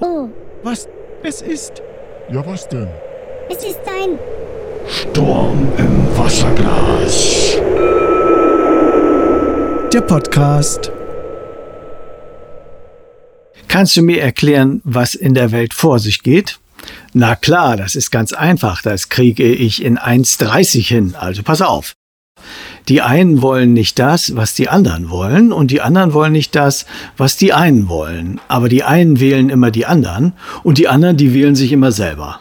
Oh, Was? Es ist. Ja, was denn? es ist ein. Sturm im Wasserglas. Der Podcast. Kannst du mir erklären, was in der Welt vor sich geht? Na klar, das ist ganz einfach. Das kriege ich in 1,30 hin. Also pass auf. Die einen wollen nicht das, was die anderen wollen, und die anderen wollen nicht das, was die einen wollen. Aber die einen wählen immer die anderen, und die anderen, die wählen sich immer selber.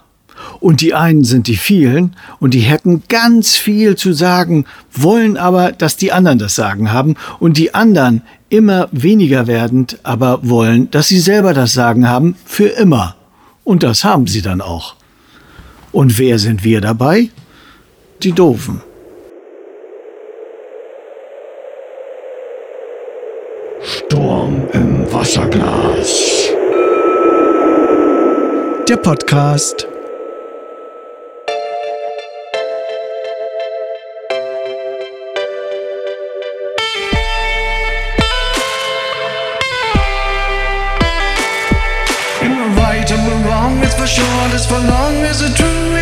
Und die einen sind die vielen, und die hätten ganz viel zu sagen, wollen aber, dass die anderen das Sagen haben, und die anderen immer weniger werdend, aber wollen, dass sie selber das Sagen haben, für immer. Und das haben sie dann auch. Und wer sind wir dabei? Die Doofen. Sturm im Wasserglas. Der Podcast. Am I right? Am I wrong? It's for sure. It's for long. Is it true?